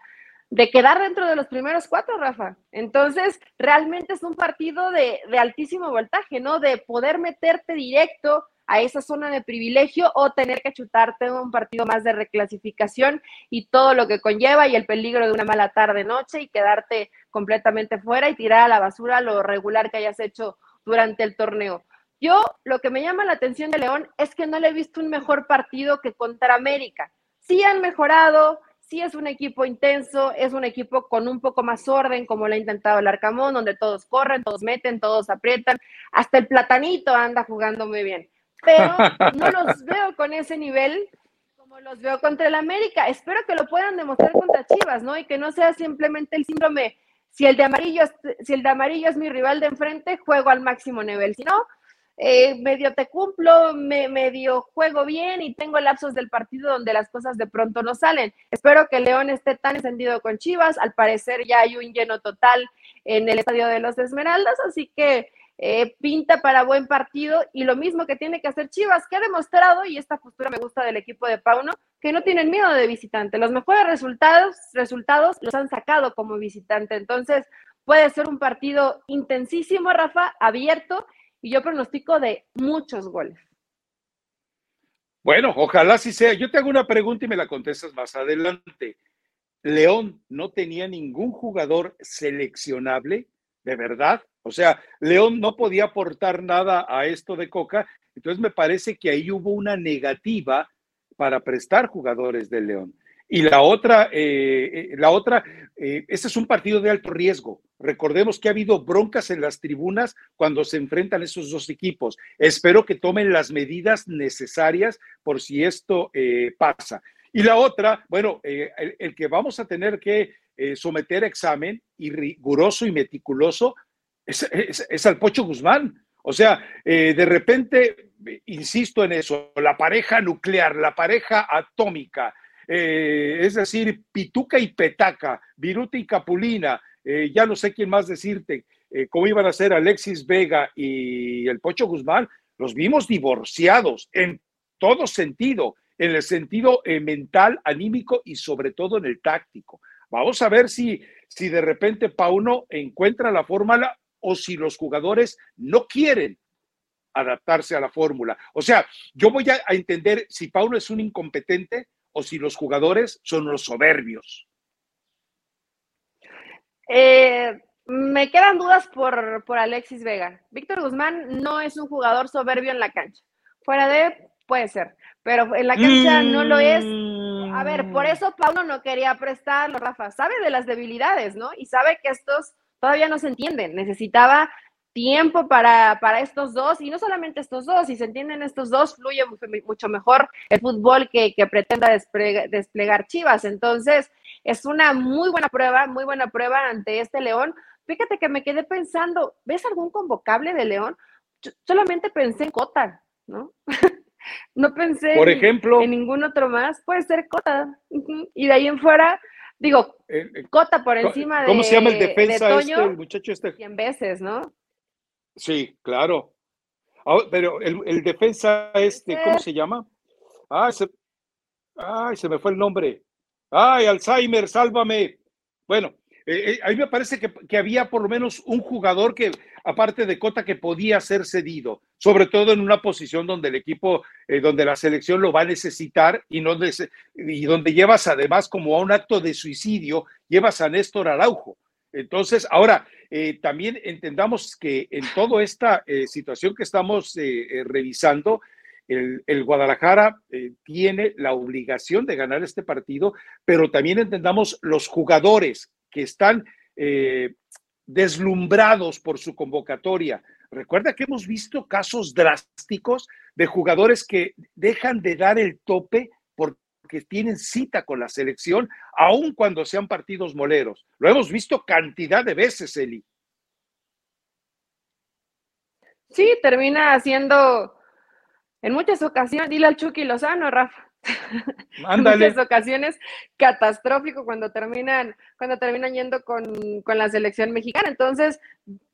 de quedar dentro de los primeros cuatro, Rafa. Entonces, realmente es un partido de, altísimo voltaje, ¿no? De poder meterte directo a esa zona de privilegio o tener que chutarte un partido más de reclasificación y todo lo que conlleva y el peligro de una mala tarde noche y quedarte completamente fuera y tirar a la basura lo regular que hayas hecho durante el torneo. Yo lo que me llama la atención de León es que no le he visto un mejor partido que contra América. Sí han mejorado, sí es un equipo intenso, es un equipo con un poco más orden, como lo ha intentado el Arcamón, donde todos corren, todos meten, todos aprietan, hasta el platanito anda jugando muy bien. Pero no los veo con ese nivel como los veo contra el América. Espero que lo puedan demostrar contra Chivas, ¿no? Y que no sea simplemente el síndrome, si el de amarillo es, si el de amarillo es mi rival de enfrente, juego al máximo nivel. Si no, eh, medio te cumplo, me, medio juego bien y tengo lapsos del partido donde las cosas de pronto no salen. Espero que León esté tan encendido con Chivas. Al parecer ya hay un lleno total en el estadio de los Esmeraldas, así que eh, pinta para buen partido y lo mismo que tiene que hacer Chivas, que ha demostrado, y esta postura me gusta del equipo de Pauno, que no tienen miedo de visitante. Los mejores resultados, resultados los han sacado como visitante. Entonces, puede ser un partido intensísimo, Rafa, abierto y yo pronostico de muchos goles. Bueno, ojalá sí sea. Yo te hago una pregunta y me la contestas más adelante. León no tenía ningún jugador seleccionable, de verdad. O sea, León no podía aportar nada a esto de Coca. Entonces me parece que ahí hubo una negativa para prestar jugadores de León. Y la otra, eh, eh, la otra, eh, este es un partido de alto riesgo. Recordemos que ha habido broncas en las tribunas cuando se enfrentan esos dos equipos. Espero que tomen las medidas necesarias por si esto pasa. Y la otra, bueno, el, que vamos a tener que someter a examen y riguroso y meticuloso es, es al Pocho Guzmán. O sea, de repente, insisto en eso, la pareja nuclear, la pareja atómica, eh, es decir, Pituca y Petaca, Viruta y Capulina, eh, ya no sé quién más decirte, eh, cómo iban a ser Alexis Vega y el Pocho Guzmán, los vimos divorciados en todo sentido, en el sentido mental, anímico y sobre todo en el táctico. Vamos a ver si, si de repente Pauno encuentra la fórmula o si los jugadores no quieren adaptarse a la fórmula. O sea, yo voy a, entender si Pauno es un incompetente o si los jugadores son los soberbios. Eh, me quedan dudas por, por Alexis Vega. Víctor Guzmán no es un jugador soberbio en la cancha. Fuera de, puede ser, pero en la cancha no lo es. A ver, por mm. eso Pauno no quería prestarlo, Rafa. Sabe de las debilidades, ¿no? Y sabe que estos todavía no se entienden. Necesitaba tiempo para, para, estos dos, y no solamente estos dos, si se entienden estos dos, fluye mucho mejor el fútbol que, que pretenda desplegar, Chivas. Entonces, es una muy buena prueba, muy buena prueba ante este León. Fíjate que me quedé pensando, ¿ves algún convocable de León? solamente pensé en Cota, ¿no? no pensé Por ejemplo, en, ningún otro más. Puede ser Cota. Y de ahí en fuera, digo, eh, eh, Cota por encima de. ¿Cómo se llama el defensa este, el muchacho este? 100 veces, ¿no? Sí, claro. Ah, pero el, defensa este, ¿cómo se llama? Ay se, ay, se me fue el nombre. Ay, Alzheimer, sálvame. Bueno, eh, eh, a mí me parece que, había por lo menos un jugador que, aparte de Cota, que podía ser cedido, sobre todo en una posición donde el equipo, eh, donde la selección lo va a necesitar y, no y donde llevas además como a un acto de suicidio, llevas a Néstor Araujo. Entonces, ahora, también entendamos que en toda esta situación que estamos revisando, el, el, Guadalajara tiene la obligación de ganar este partido, pero también entendamos los jugadores que están eh, deslumbrados por su convocatoria. Recuerda que hemos visto casos drásticos de jugadores que dejan de dar el tope porque tienen cita con la selección, aun cuando sean partidos moleros. Lo hemos visto cantidad de veces, Eli. Sí, termina haciendo en muchas ocasiones, dile al Chucky Lozano, Rafa, en muchas ocasiones catastrófico cuando terminan, cuando terminan yendo con, la selección mexicana. Entonces,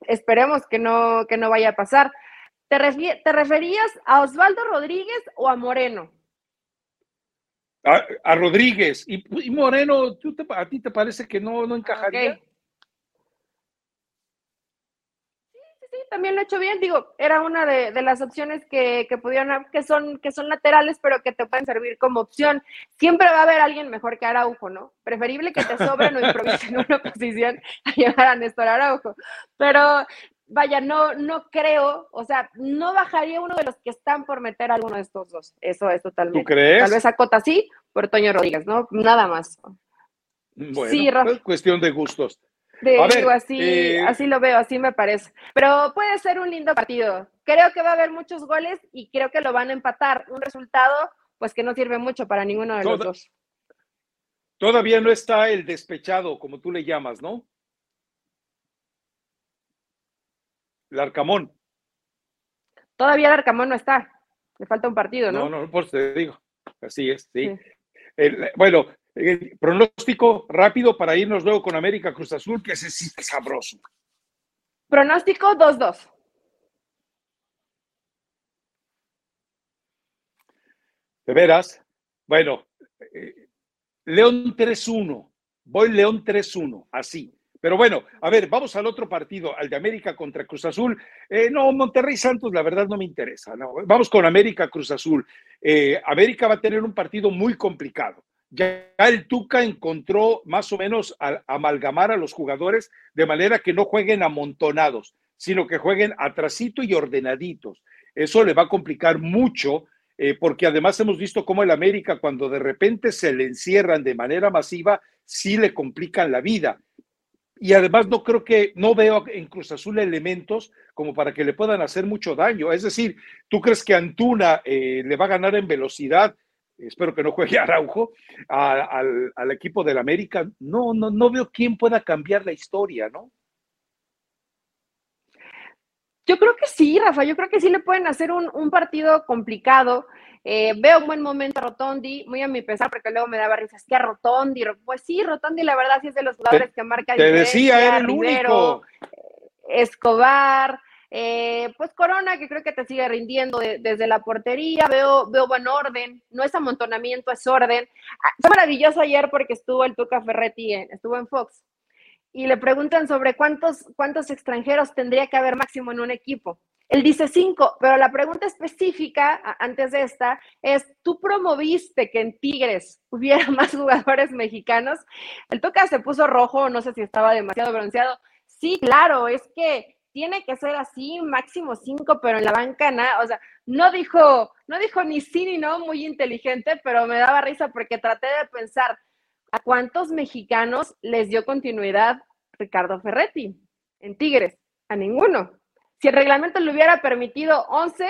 esperemos que no, que no vaya a pasar. ¿Te, ¿Te referías a Osvaldo Rodríguez o a Moreno? A, Rodríguez. Y, Moreno, ¿a ti te parece que no, no encajaría? también lo he hecho bien. Digo, era una de, las opciones que, que pudieron, que son, que son laterales, pero que te pueden servir como opción. Siempre va a haber alguien mejor que Araujo, ¿no? Preferible que te sobren o improvisen una posición a llevar a Néstor Araujo. Pero vaya, no, no creo, o sea, no bajaría uno de los que están por meter a alguno de estos dos. Eso es totalmente. ¿Tú crees? Tal vez a Cota sí, por Toño Rodríguez, ¿no? Nada más. Bueno, sí, es cuestión de gustos así, eh, así lo veo, así me parece. Pero puede ser un lindo partido. Creo que va a haber muchos goles y creo que lo van a empatar. Un resultado, pues que no sirve mucho para ninguno de los dos. Todavía no está el despechado, como tú le llamas, ¿no? El Arcamón. Todavía el Arcamón no está. Le falta un partido, ¿no? No, no, por eso te digo. Así es, sí. bueno, eh, pronóstico rápido para irnos luego con América Cruz Azul, que ese sí es sabroso. Pronóstico 2-2. De veras. Bueno, eh, León 3-1. Voy León 3-1, así. Pero bueno, a ver, vamos al otro partido, al de América contra Cruz Azul. Eh, no, Monterrey Santos, la verdad no me interesa. No. Vamos con América Cruz Azul. América va a tener un partido muy complicado ya el Tuca encontró más o menos amalgamar a los jugadores de manera que no jueguen amontonados, sino que jueguen atrasito y ordenaditos. Eso le va a complicar mucho, eh, porque además hemos visto cómo el América, cuando de repente se le encierran de manera masiva, sí le complican la vida. Y además no creo que, no veo en Cruz Azul elementos como para que le puedan hacer mucho daño. Es decir, ¿tú crees que Antuna eh, le va a ganar en velocidad? espero que no juegue Araujo, al, al, equipo del América, no, no, no veo quién pueda cambiar la historia, ¿no? Yo creo que sí, Rafa, yo creo que sí le pueden hacer un, partido complicado. Eh, veo un buen momento a Rotondi, muy a mi pesar, porque luego me daba risa, es que a Rotondi, pues sí, Rotondi la verdad sí es de los jugadores que marca Te decía, era el único. Escobar, eh, pues Corona, que creo que te sigue rindiendo desde la portería, veo, veo buen orden, no es amontonamiento, es orden. Ah, fue maravilloso ayer porque estuvo el Tuca Ferretti, estuvo en Fox, y le preguntan sobre cuántos, cuántos extranjeros tendría que haber máximo en un equipo. Él dice cinco, pero la pregunta específica antes de esta es, ¿tú promoviste que en Tigres hubiera más jugadores mexicanos? El Tuca se puso rojo, no sé si estaba demasiado bronceado. Sí, claro, es que tiene que ser así, máximo cinco, pero en la banca nada, o sea, no dijo, no dijo ni sí ni no, muy inteligente, pero me daba risa porque traté de pensar a cuántos mexicanos les dio continuidad Ricardo Ferretti en Tigres, a ninguno. Si el reglamento le hubiera permitido 11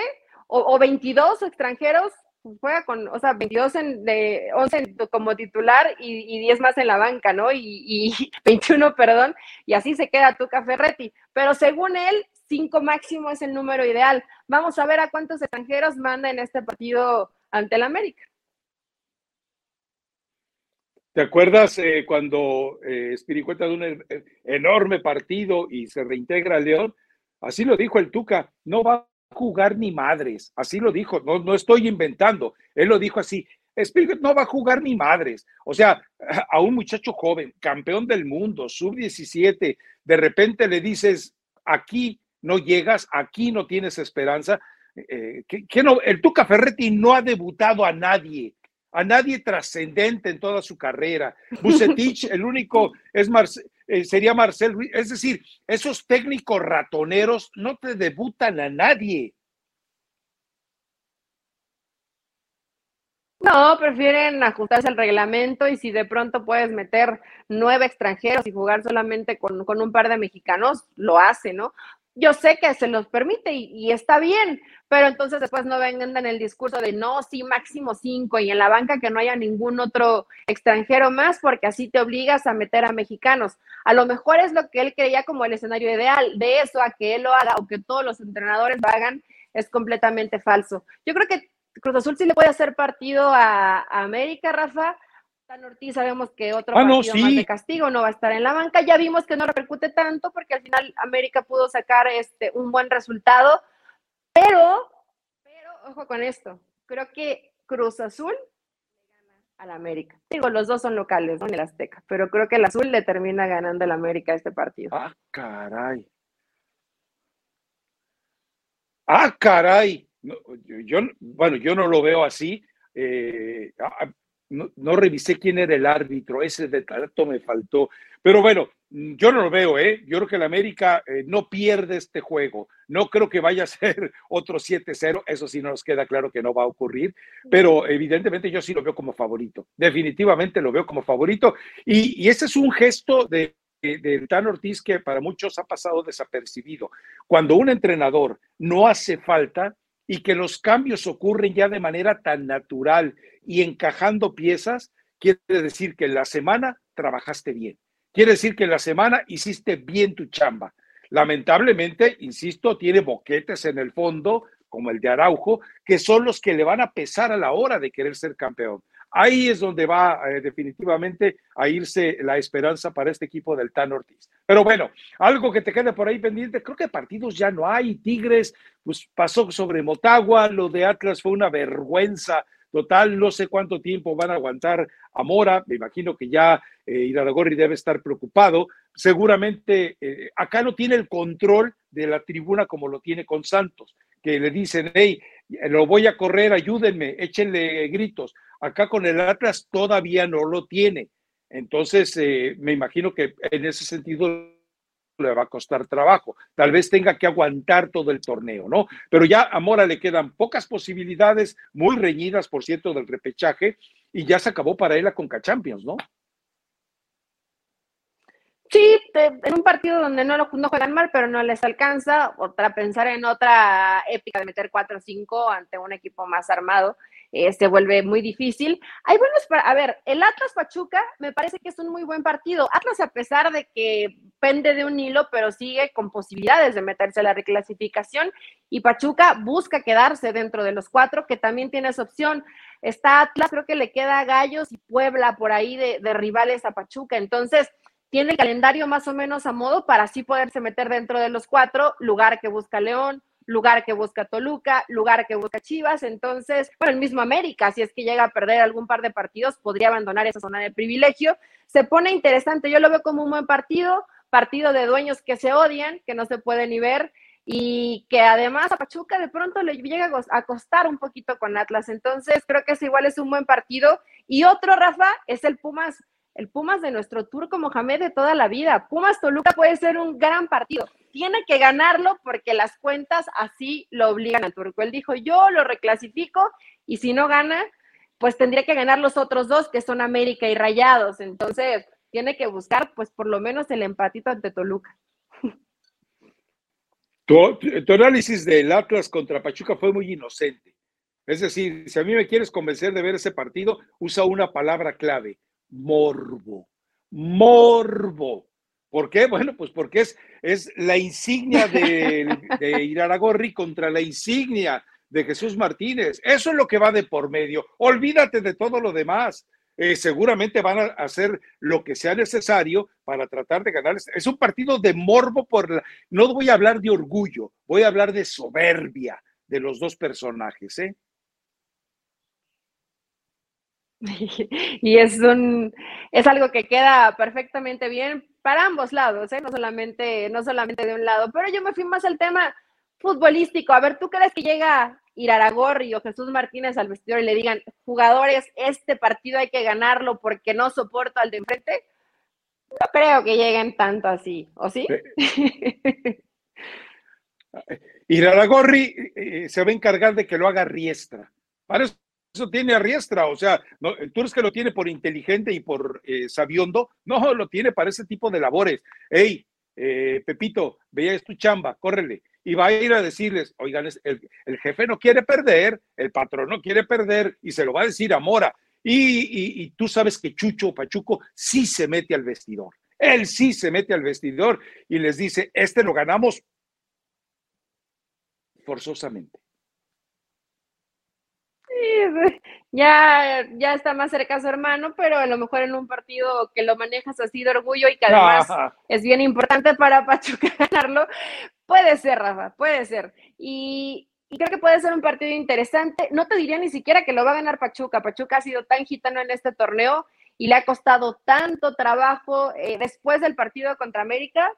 o, o 22 extranjeros, juega con, o sea, 22 en, de 11 como titular y, 10 más en la banca, ¿no? Y, 21, perdón, y así se queda Tuca Ferretti. Pero según él, 5 máximo es el número ideal. Vamos a ver a cuántos extranjeros manda en este partido ante el América. ¿Te acuerdas eh, cuando eh, Spiricueta de un e-, enorme partido y se reintegra a León? Así lo dijo el Tuca, no va jugar ni madres, así lo dijo, no, no estoy inventando, él lo dijo así, Spielberg no va a jugar ni madres. O sea, a un muchacho joven, campeón del mundo, sub-17, de repente le dices, aquí no llegas, aquí no tienes esperanza. Eh, que, no, el Tuca Ferretti no ha debutado a nadie, a nadie trascendente en toda su carrera. Bucetich, el único es eh, sería Marcel Ruiz. Es decir, esos técnicos ratoneros no te debutan a nadie. No, prefieren ajustarse al reglamento y si de pronto puedes meter nueve extranjeros y jugar solamente con, un par de mexicanos, lo hace, ¿no? Yo sé que se los permite y, está bien, pero entonces después no vengan en el discurso de no, sí, máximo cinco y en la banca que no haya ningún otro extranjero más porque así te obligas a meter a mexicanos. A lo mejor es lo que él creía como el escenario ideal, de eso a que él lo haga o que todos los entrenadores lo hagan es completamente falso. Yo creo que Cruz Azul sí le puede hacer partido a, América, Rafa. Tan Ortiz sabemos que otro ah, partido más de castigo no va a estar en la banca. Ya vimos que no repercute tanto porque al final América pudo sacar este un buen resultado. Pero, pero, ojo con esto, creo que Cruz Azul le gana al América. Digo, los dos son locales, ¿no? En el Azteca, pero creo que el Azul le termina ganando al América este partido. Ah, caray. Ah, caray yo, bueno, yo no lo veo así. Eh, no, revisé quién era el árbitro, ese dato me faltó. Pero bueno, yo no lo veo, ¿eh? Yo creo que el América eh, no pierde este juego. No creo que vaya a ser otro 7-0. Eso sí nos queda claro que no va a ocurrir. Pero evidentemente yo sí lo veo como favorito. Definitivamente lo veo como favorito. Y, ese es un gesto de de Tan Ortiz que para muchos ha pasado desapercibido. Cuando un entrenador no hace falta, y que los cambios ocurren ya de manera tan natural y encajando piezas, quiere decir que en la semana trabajaste bien. Quiere decir que en la semana hiciste bien tu chamba. Lamentablemente, insisto, tiene boquetes en el fondo, como el de Araujo, que son los que le van a pesar a la hora de querer ser campeón. Ahí es donde va eh, definitivamente a irse la esperanza para este equipo del Tan Ortiz. Pero bueno, algo que te quede por ahí pendiente, creo que partidos ya no hay. Tigres, pues pasó sobre Motagua, lo de Atlas fue una vergüenza total, no sé cuánto tiempo van a aguantar a Mora, me imagino que ya eh, debe estar preocupado, seguramente eh, acá no tiene el control de la tribuna como lo tiene con Santos, que le dicen, hey, lo voy a correr, ayúdenme, échenle gritos. Acá con el Atlas todavía no lo tiene. Entonces, eh, me imagino que en ese sentido le va a costar trabajo. Tal vez tenga que aguantar todo el torneo, ¿no? Pero ya a Mora le quedan pocas posibilidades, muy reñidas, por cierto, del repechaje, y ya se acabó para él la Conca Champions, ¿no? Sí, en un partido donde no, lo, no juegan mal, pero no les alcanza, otra pensar en otra épica de meter 4 o 5 ante un equipo más armado, eh, se vuelve muy difícil. Hay buenos, a ver, el Atlas Pachuca me parece que es un muy buen partido. Atlas, a pesar de que pende de un hilo, pero sigue con posibilidades de meterse a la reclasificación, y Pachuca busca quedarse dentro de los cuatro, que también tiene esa opción. Está Atlas, creo que le queda Gallos y Puebla por ahí de, de rivales a Pachuca. Entonces, tiene el calendario más o menos a modo para así poderse meter dentro de los cuatro, lugar que busca León, lugar que busca Toluca, lugar que busca Chivas, entonces, bueno, el mismo América, si es que llega a perder algún par de partidos, podría abandonar esa zona de privilegio. Se pone interesante, yo lo veo como un buen partido, partido de dueños que se odian, que no se pueden ni ver, y que además a Pachuca de pronto le llega a costar un poquito con Atlas, entonces creo que es igual es un buen partido. Y otro, Rafa, es el Pumas el Pumas de nuestro turco Mohamed de toda la vida. Pumas Toluca puede ser un gran partido. Tiene que ganarlo porque las cuentas así lo obligan al turco. Él dijo, yo lo reclasifico y si no gana, pues tendría que ganar los otros dos que son América y Rayados. Entonces, tiene que buscar pues por lo menos el empatito ante Toluca. Tu, tu análisis del Atlas contra Pachuca fue muy inocente. Es decir, si a mí me quieres convencer de ver ese partido, usa una palabra clave, morbo. Morbo. ¿Por qué? Bueno, pues porque es, es la insignia de, de Iraragorri contra la insignia de Jesús Martínez. Eso es lo que va de por medio. Olvídate de todo lo demás. Eh, seguramente van a hacer lo que sea necesario para tratar de ganar. Es un partido de morbo por la... No voy a hablar de orgullo, voy a hablar de soberbia de los dos personajes, ¿eh? Y es un es algo que queda perfectamente bien para ambos lados, ¿eh? no solamente no solamente de un lado, pero yo me fui más al tema futbolístico. A ver, ¿tú crees que llega Iraragorri o Jesús Martínez al vestidor y le digan, jugadores, este partido hay que ganarlo porque no soporto al de enfrente? No creo que lleguen tanto así, ¿o sí? Iraragorri eh, se va a encargar de que lo haga Riestra. Para eso tiene a o sea, no, tú eres que lo tiene por inteligente y por eh, no, lo tiene para ese tipo de labores. Hey, eh, Pepito, veía es tu chamba, córrele y va a ir a decirles, oigan, el, jefe no quiere perder, el patrón no quiere perder, y se lo va a decir a Mora. Y, tú sabes que Chucho Pachuco sí se mete al vestidor. Él sí se mete al vestidor y les dice, este lo ganamos forzosamente ya, ya está más cerca su hermano, pero a lo mejor en un partido que lo manejas así de orgullo y que además es bien importante para Pachuca ganarlo, puede ser, Rafa, puede ser. Y, creo que puede ser un partido interesante. No te diría ni siquiera que lo va a ganar Pachuca. Pachuca ha sido tan gitano en este torneo y le ha costado tanto trabajo eh, después del partido contra América.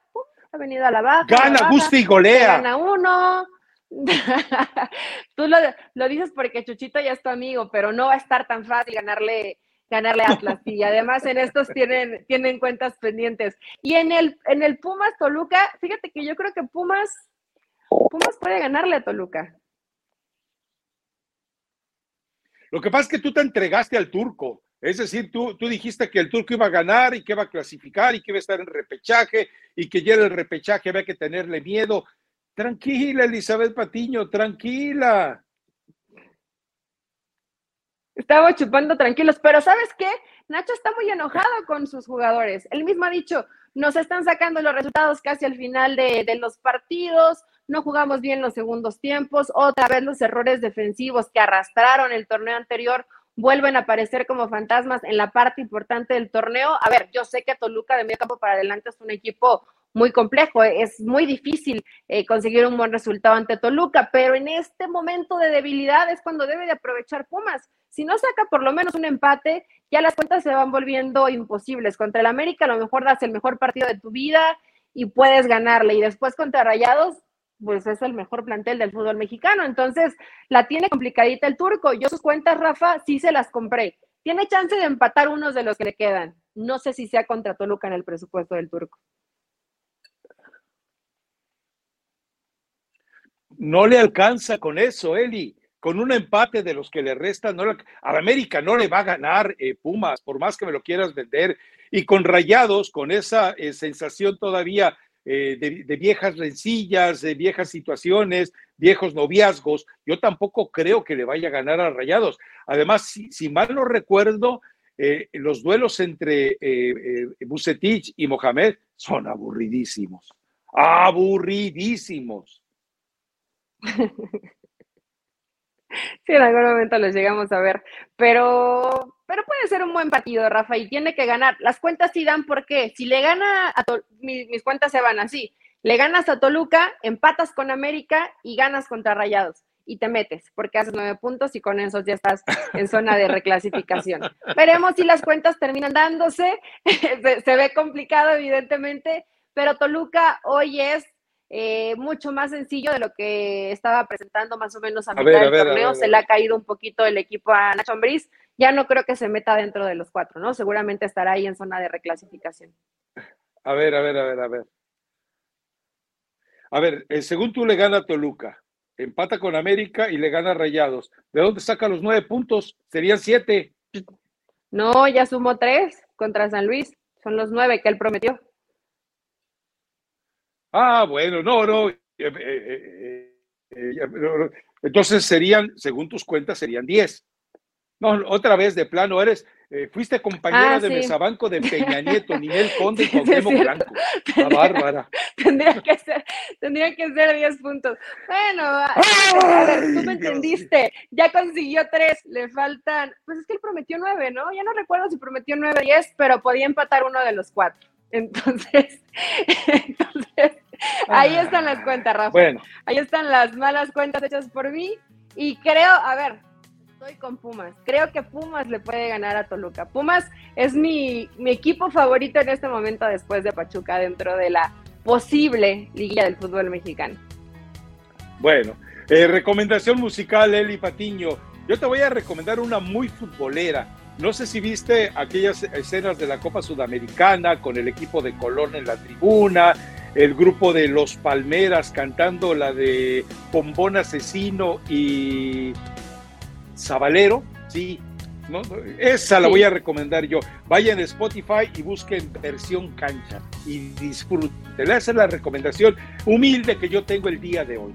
ha venido a la baja. Gana Gusti golea. Gana uno, Tú lo, dices porque Chuchito ya es tu amigo, pero no va a estar tan fácil ganarle ganarle a Atlas y además en estos tienen, tienen cuentas pendientes. Y en el, en el Pumas Toluca, fíjate que yo creo que Pumas, Pumas puede ganarle a Toluca. Lo que pasa es que tú te entregaste al turco. Es decir, tú, tú dijiste que el turco iba a ganar y que iba a clasificar y que iba a estar en repechaje y que ya era el repechaje había que tenerle miedo. Tranquila, Elizabeth Patiño, tranquila. Estamos chupando tranquilos, pero ¿sabes qué? Nacho está muy enojado con sus jugadores. Él mismo ha dicho, nos están sacando los resultados casi al final de, de, los partidos, no jugamos bien los segundos tiempos, otra vez los errores defensivos que arrastraron el torneo anterior vuelven a aparecer como fantasmas en la parte importante del torneo. A ver, yo sé que Toluca de medio campo para adelante es un equipo muy complejo, es muy difícil eh, conseguir un buen resultado ante Toluca, pero en este momento de debilidad es cuando debe de aprovechar Pumas. Si no saca por lo menos un empate, ya las cuentas se van volviendo imposibles. Contra el América a lo mejor das el mejor partido de tu vida y puedes ganarle, y después contra Rayados, pues es el mejor plantel del fútbol mexicano. Entonces, la tiene complicadita el turco. Yo sus cuentas, Rafa, sí se las compré. Tiene chance de empatar unos de los que le quedan. No sé si sea contra Toluca en el presupuesto del turco. No le alcanza con eso, Eli. Con un empate de los que le restan, no a América no le va a ganar eh, Pumas, por más que me lo quieras vender. Y con Rayados, con esa eh, sensación todavía eh, de, viejas rencillas, de viejas situaciones, viejos noviazgos, yo tampoco creo que le vaya a ganar a Rayados. Además, si, mal no recuerdo, los duelos entre Bucetich y Mohamed son aburridísimos. Aburridísimos. Sí, en algún momento los llegamos a ver, pero, pero puede ser un buen partido, Rafa, y tiene que ganar. Las cuentas sí dan porque si le gana a mis, mis, cuentas se van así. Le ganas a Toluca, empatas con América y ganas contra Rayados y te metes porque haces nueve puntos y con esos ya estás en zona de reclasificación. Veremos si las cuentas terminan dándose. se, se ve complicado, evidentemente, pero Toluca hoy es eh, mucho más sencillo de lo que estaba presentando más o menos a, mitad del torneo. se le ha caído un poquito el equipo a Nacho Ambriz. Ya no creo que se meta dentro de los cuatro, ¿no? Seguramente estará ahí en zona de reclasificación. A ver, a ver, a ver, a ver. A ver, eh, según tú le gana a Toluca, empata con América y le gana a Rayados. ¿De dónde saca los nueve puntos? Serían siete. No, ya sumó tres contra San Luis. Son los nueve que él prometió. Ah, bueno, no, no. Eh, eh, eh, entonces serían, según tus cuentas, serían 10. No, otra vez de plano, eres, fuiste compañera ah, de mesabanco de Peña Nieto, Nivel Conde y Cuauhtémoc Blanco. La bárbara. Tendría que ser, tendría que ser 10 puntos. Bueno, a, ver, tú me entendiste. Ya consiguió 3, le faltan, pues es que él prometió 9, ¿no? Ya no recuerdo si prometió 9 o 10, pero podía empatar uno de los cuatro. Entonces, entonces ahí están las cuentas, Rafa. Bueno. Ahí están las malas cuentas hechas por mí. Y creo, a ver, estoy con Pumas. Creo que Pumas le puede ganar a Toluca. Pumas es mi, equipo favorito en este momento después de Pachuca dentro de la posible liguilla del fútbol mexicano. Bueno, eh, recomendación musical, Eli Patiño. Yo te voy a recomendar una muy futbolera. No sé si viste aquellas escenas de la Copa Sudamericana con el equipo de Colón en la tribuna, el grupo de Los Palmeras cantando la de Bombón Asesino y Zabalero, sí, ¿no? esa la voy a recomendar yo. Vayan a Spotify y busquen versión cancha y disfruten. Esa es la recomendación humilde que yo tengo el día de hoy.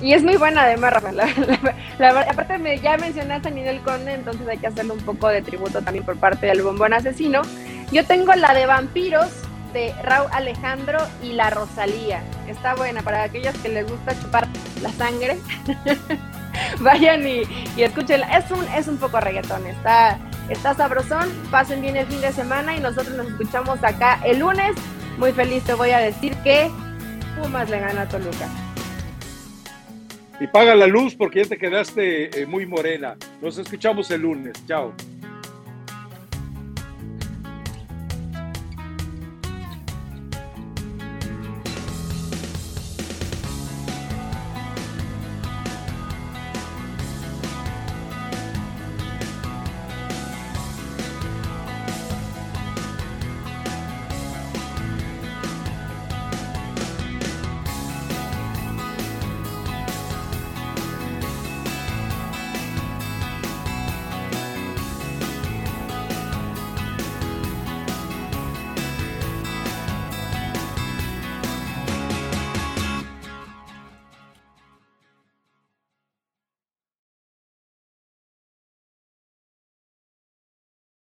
Y es muy buena además, Rafael. aparte me, ya mencionaste a Ninel Conde, entonces hay que hacerle un poco de tributo también por parte del bombón asesino. Yo tengo la de vampiros de Raúl Alejandro y la Rosalía. Está buena para aquellos que les gusta chupar la sangre. Vayan y, y escúchenla. Es un, es un poco reggaetón, está, está sabrosón. Pasen bien el fin de semana y nosotros nos escuchamos acá el lunes. Muy feliz te voy a decir que Pumas le gana a Toluca. Y paga la luz porque ya te quedaste eh, muy morena. Nos escuchamos el lunes. Chao.